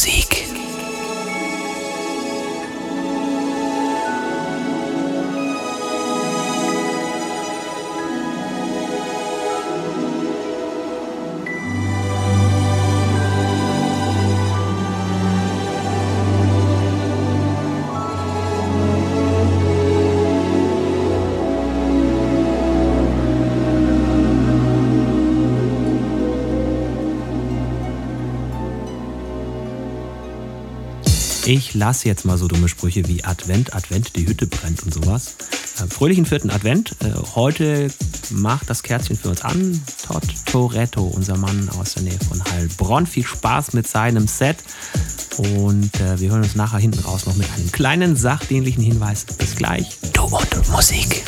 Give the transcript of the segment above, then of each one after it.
Musik. Ich lasse jetzt mal so dumme Sprüche wie Advent, Advent, die Hütte brennt und sowas. Äh, fröhlichen vierten Advent. Äh, heute macht das Kerzchen für uns an. Todd Toretto, unser Mann aus der Nähe von Heilbronn. Viel Spaß mit seinem Set. Und äh, wir hören uns nachher hinten raus noch mit einem kleinen sachdienlichen Hinweis. Bis gleich. Du und Musik.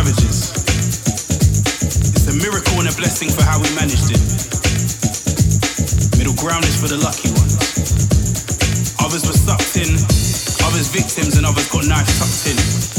Savages. It's a miracle and a blessing for how we managed it. Middle ground is for the lucky ones. Others were sucked in, others victims, and others got knives tucked in.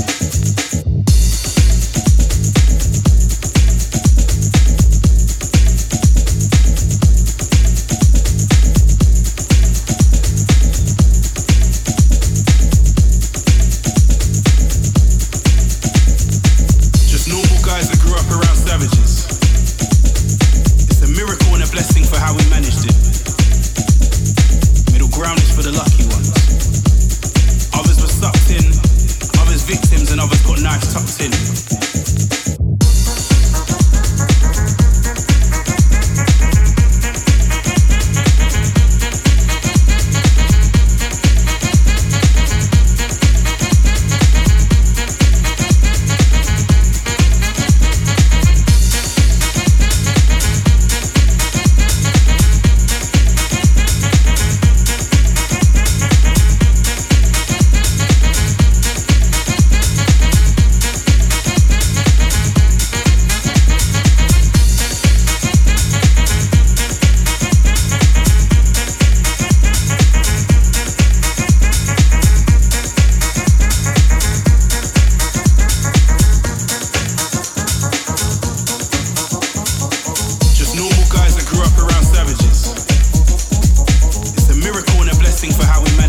for how we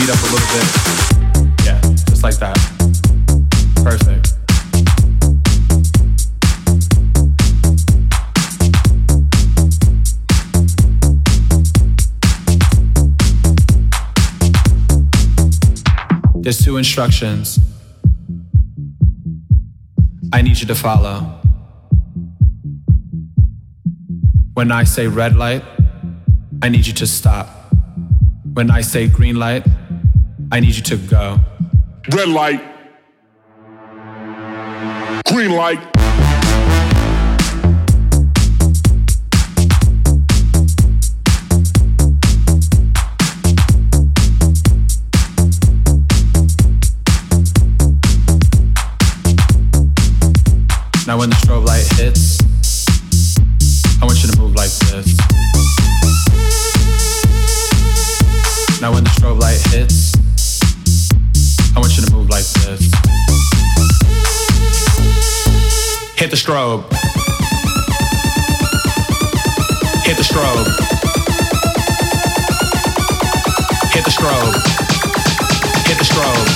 beat up a little bit. Yeah, just like that. Perfect. There's two instructions I need you to follow. When I say red light, I need you to stop. When I say green light, I need you to go. Red light. Green light. Now when the strobe light hits, I want you to move like this. Now when the strobe light hits, I want you to move like this. Hit the strobe. Hit the strobe. Hit the strobe. Hit the strobe.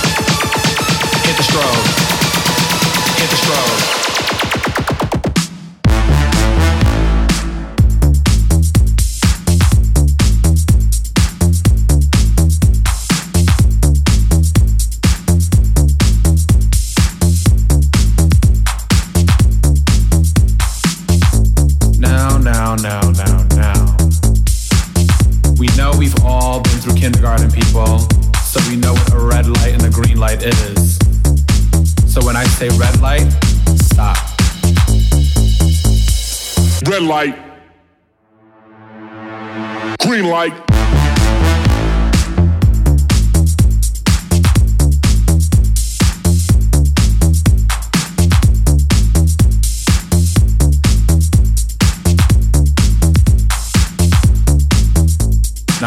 Hit the strobe. Hit the strobe.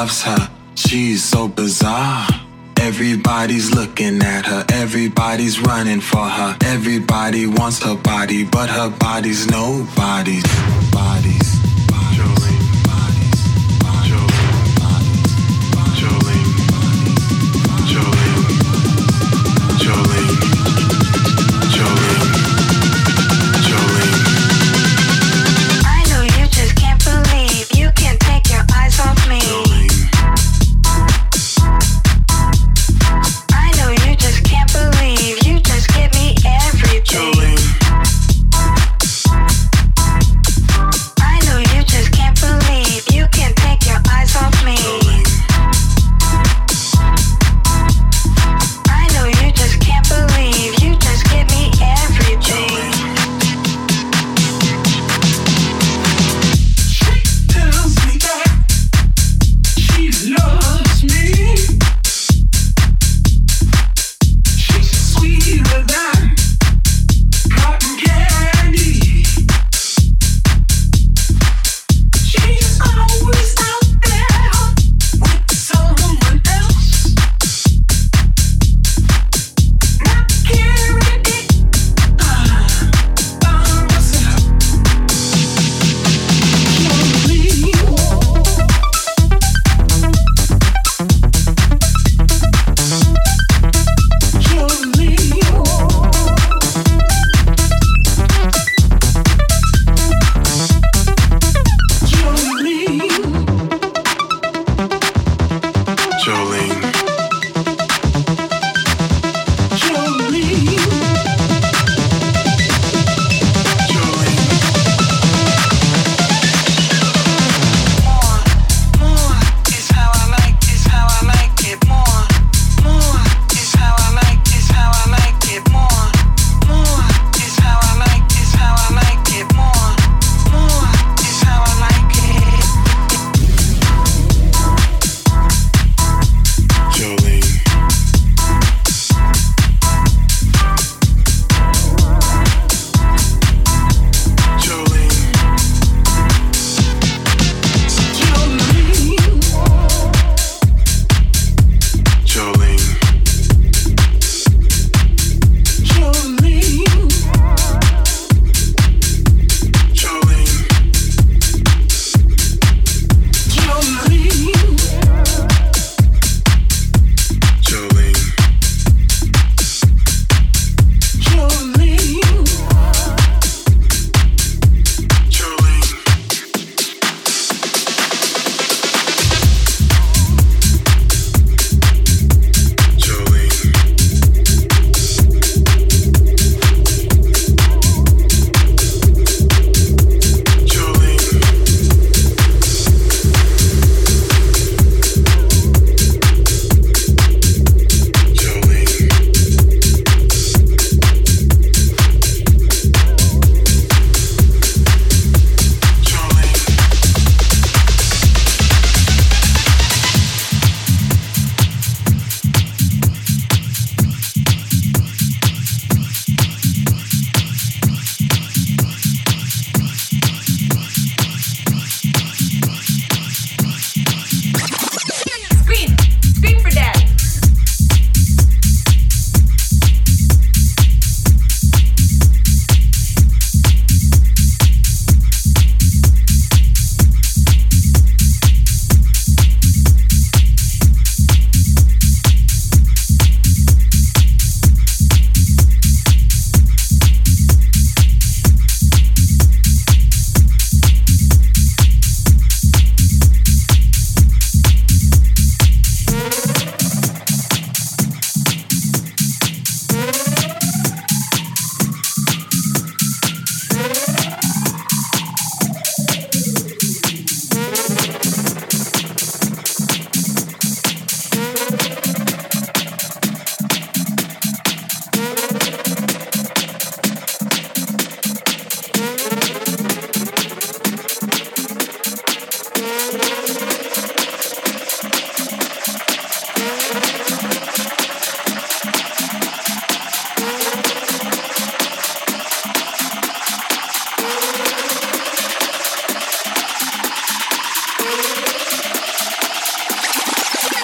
loves her. She's so bizarre. Everybody's looking at her, everybody's running for her. Everybody wants her body, but her body's nobody's body.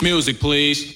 Music, please.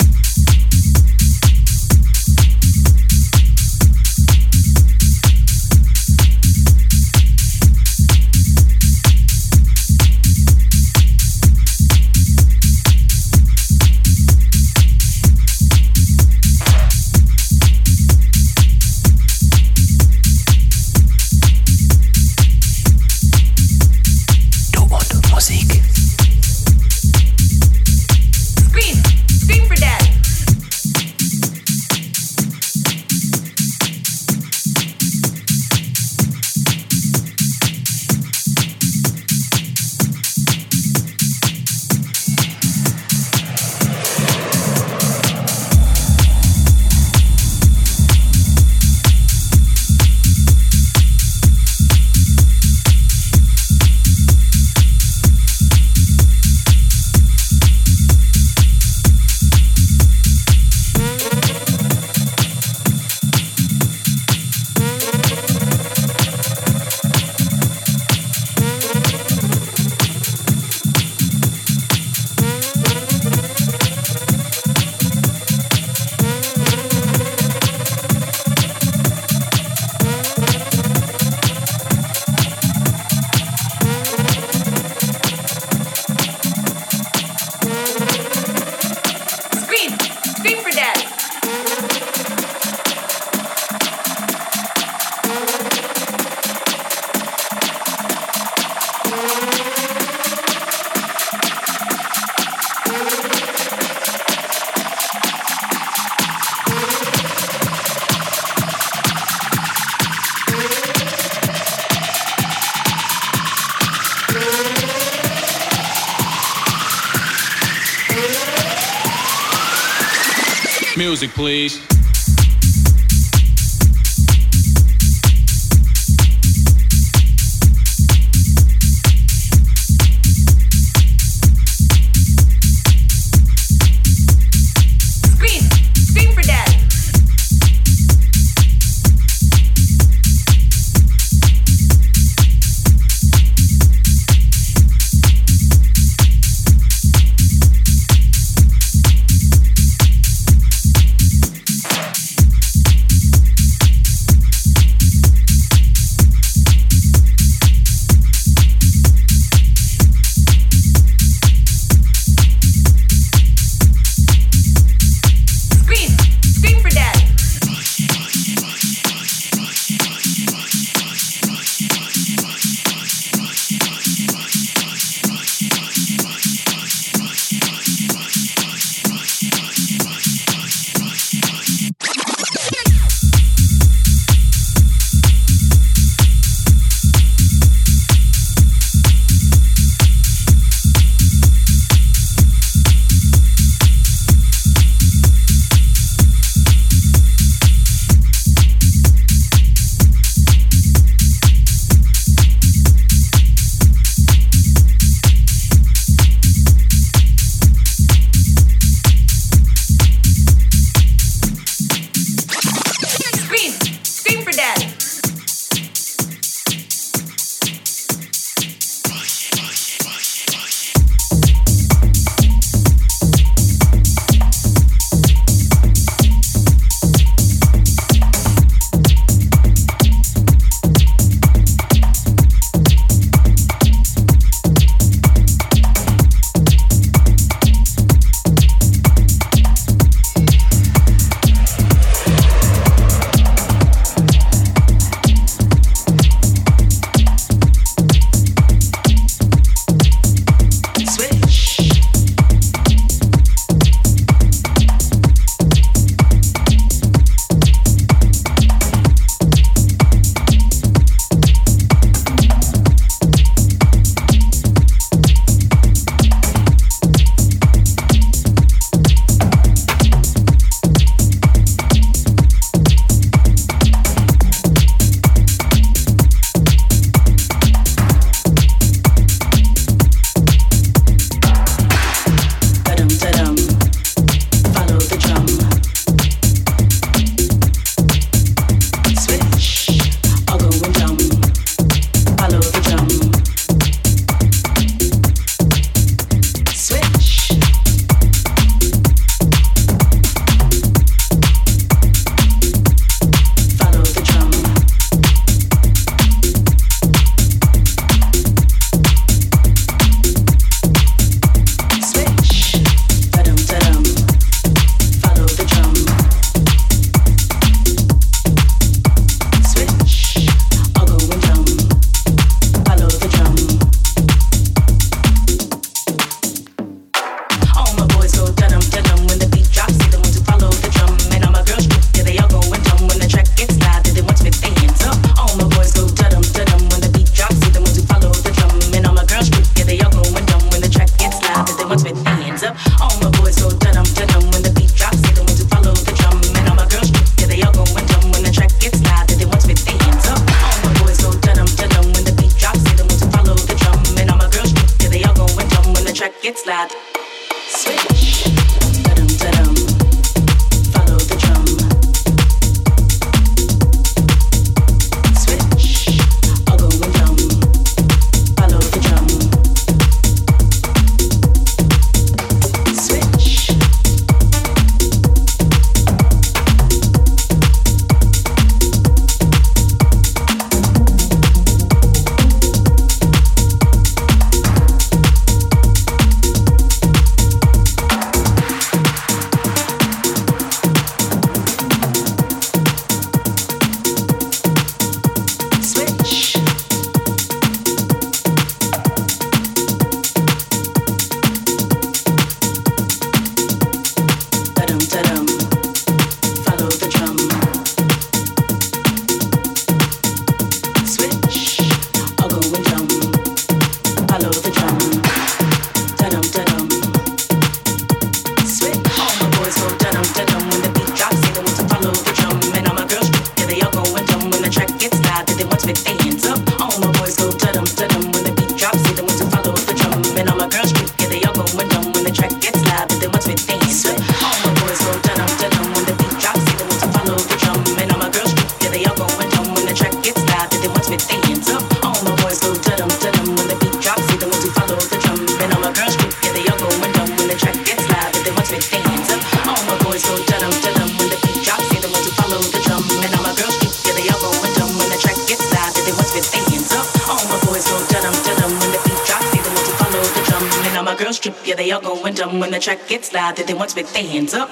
that they once been their hands up.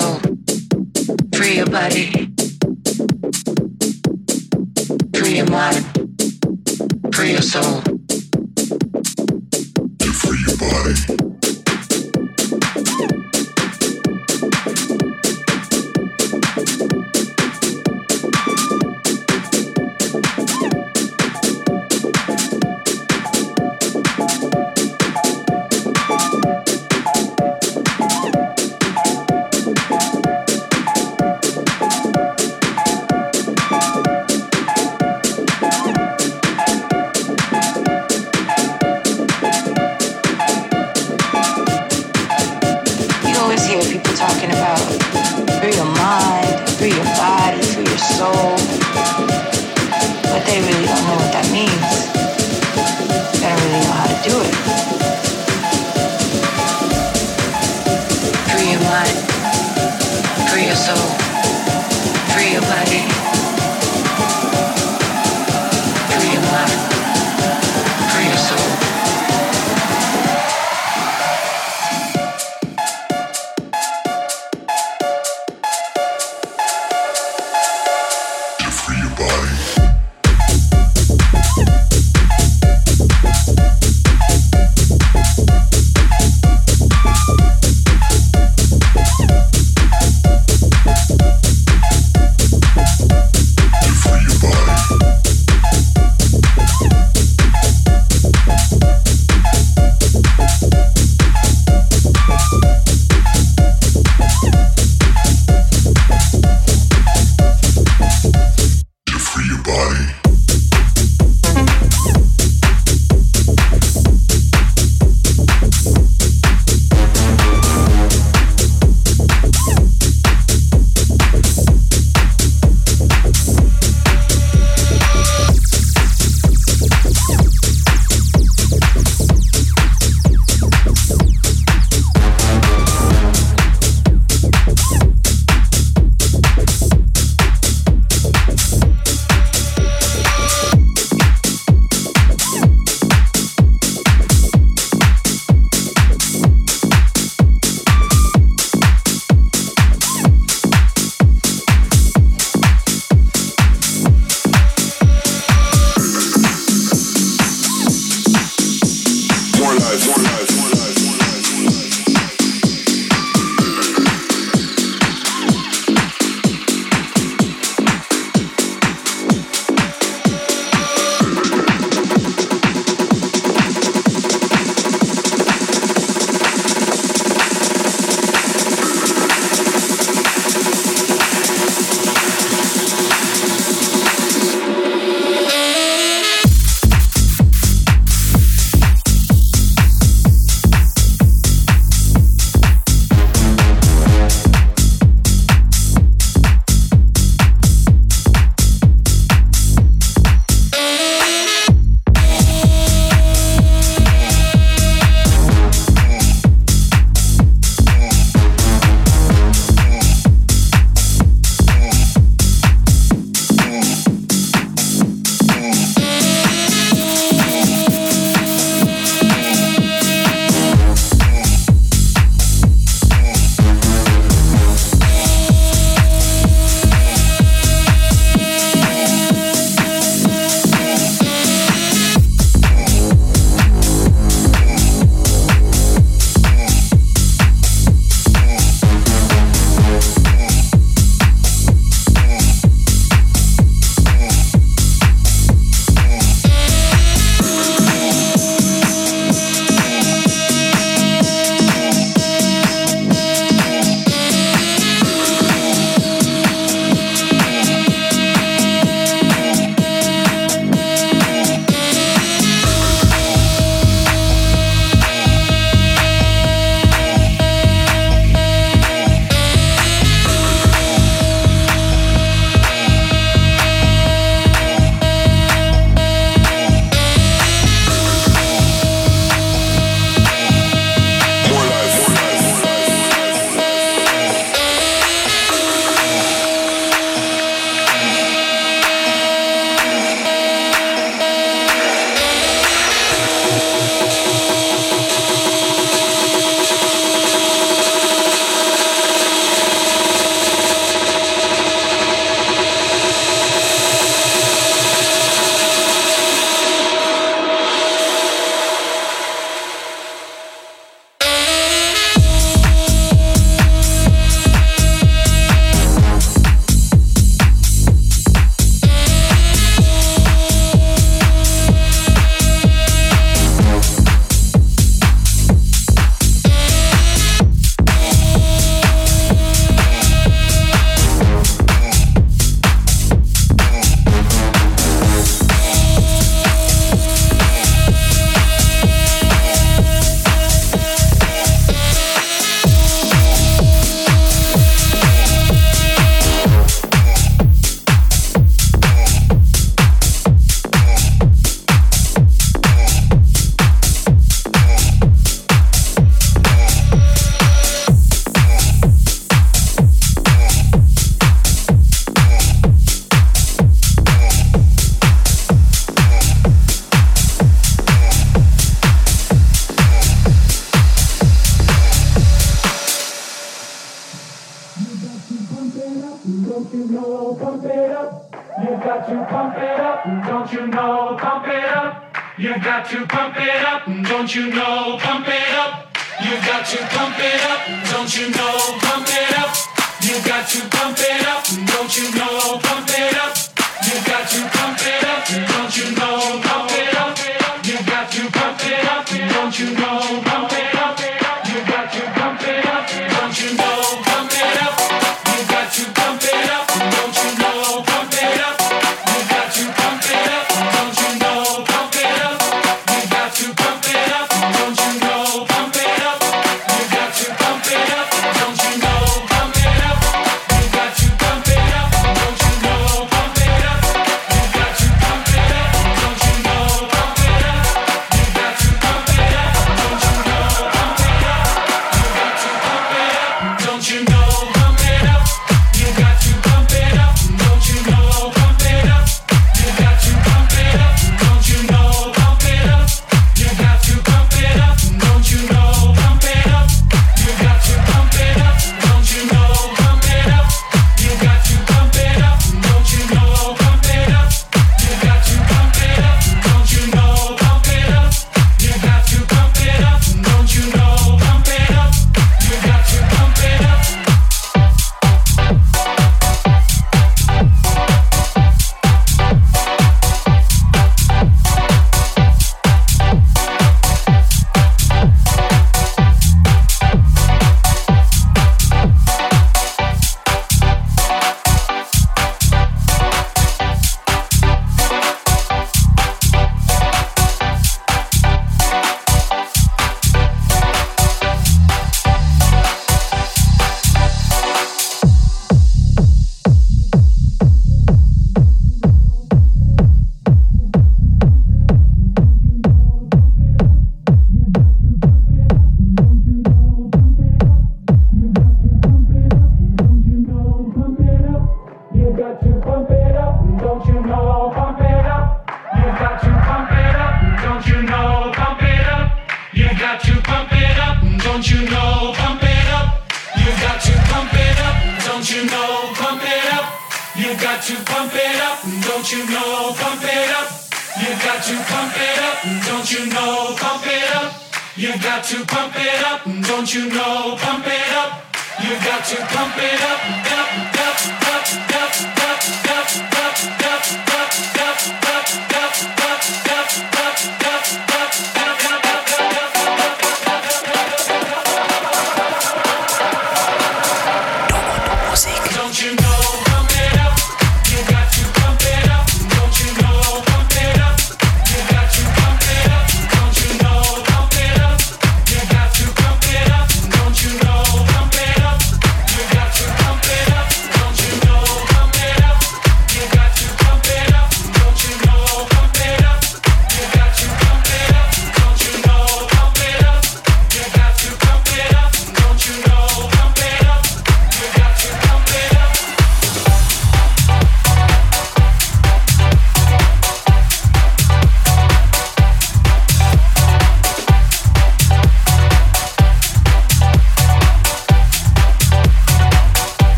soul.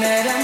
Met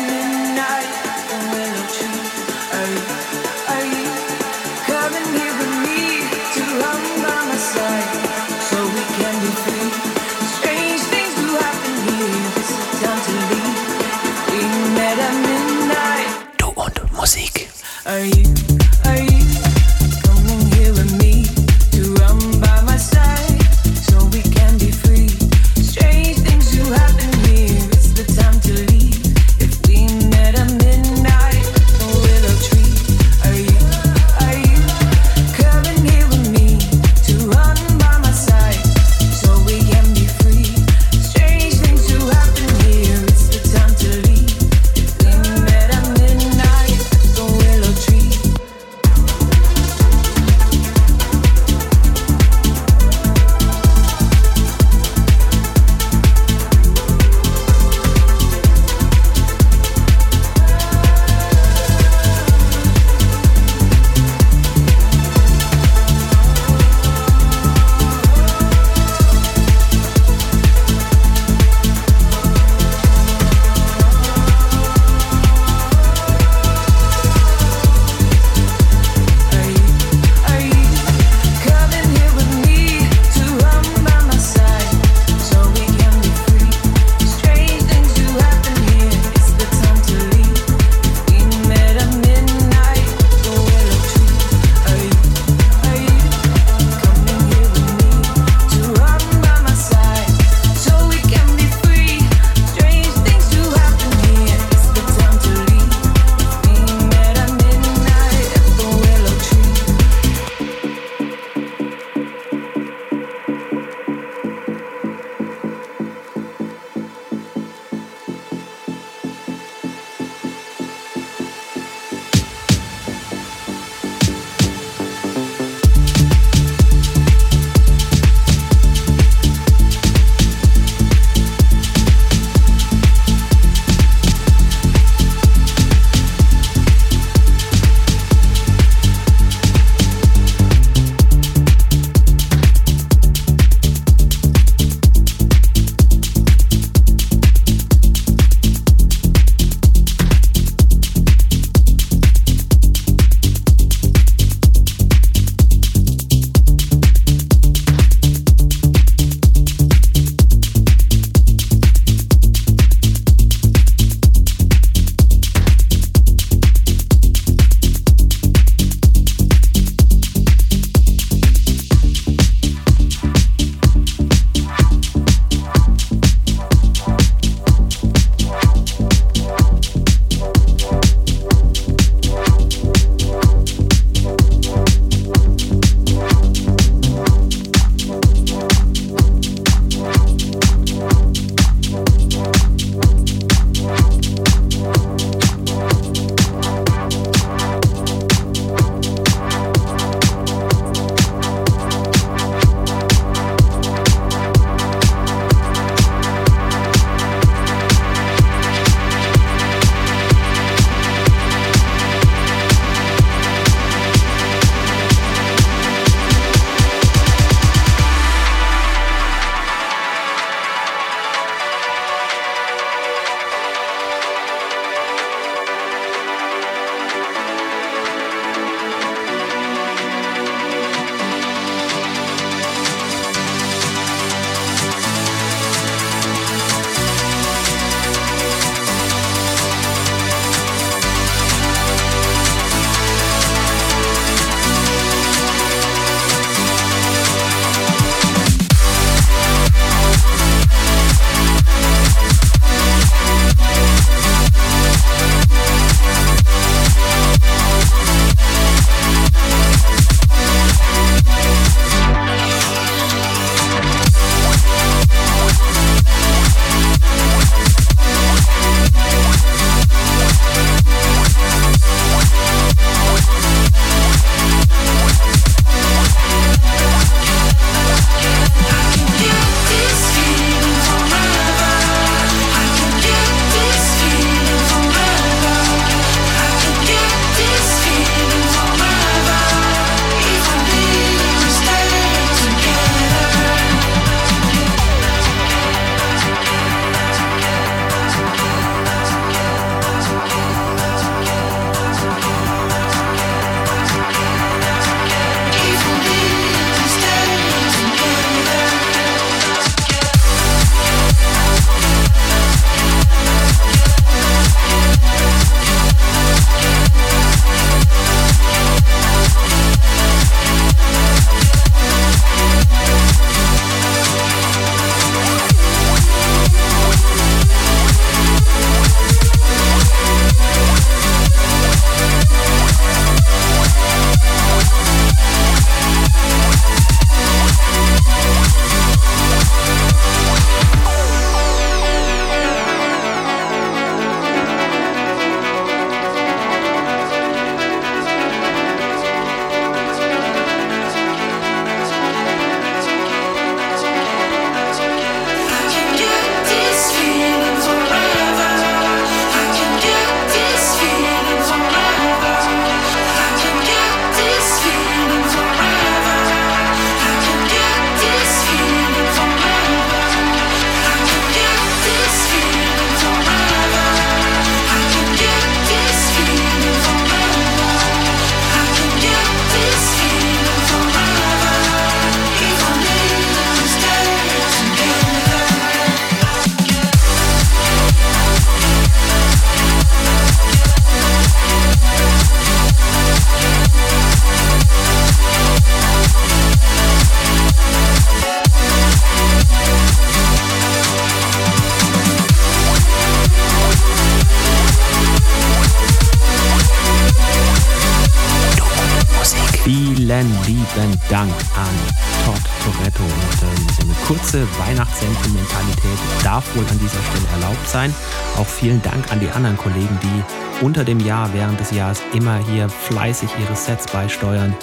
wohl an dieser Stelle erlaubt sein. Auch vielen Dank an die anderen Kollegen, die unter dem Jahr, während des Jahres immer hier fleißig ihre Sets beisteuern.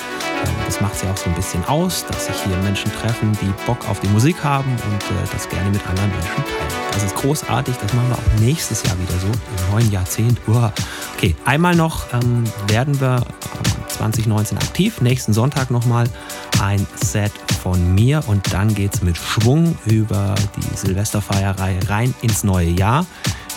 Ähm, das macht sie auch so ein bisschen aus, dass sich hier Menschen treffen, die Bock auf die Musik haben und äh, das gerne mit anderen Menschen teilen. Das ist großartig, das machen wir auch nächstes Jahr wieder so, im neuen Jahrzehnt. Uah. Okay, einmal noch ähm, werden wir 2019 aktiv. Nächsten Sonntag nochmal ein Set von mir und dann geht es mit Schwung über die Silvesterfeierei rein ins neue Jahr.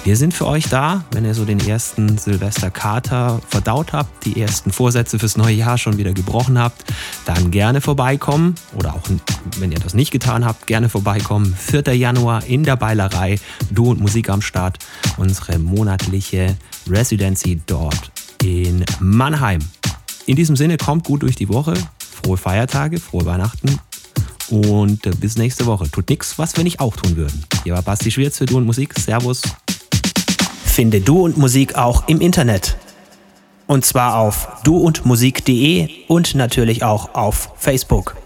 Wir sind für euch da, wenn ihr so den ersten Silvesterkater verdaut habt, die ersten Vorsätze fürs neue Jahr schon wieder gebrochen habt, dann gerne vorbeikommen oder auch wenn ihr das nicht getan habt, gerne vorbeikommen. 4. Januar in der Beilerei, Du und Musik am Start, unsere monatliche Residency dort in Mannheim. In diesem Sinne, kommt gut durch die Woche, frohe Feiertage, frohe Weihnachten und bis nächste Woche. Tut nichts, was wir nicht auch tun würden. Hier war Basti Schwierz für Du und Musik. Servus. Finde Du und Musik auch im Internet. Und zwar auf duundmusik.de und natürlich auch auf Facebook.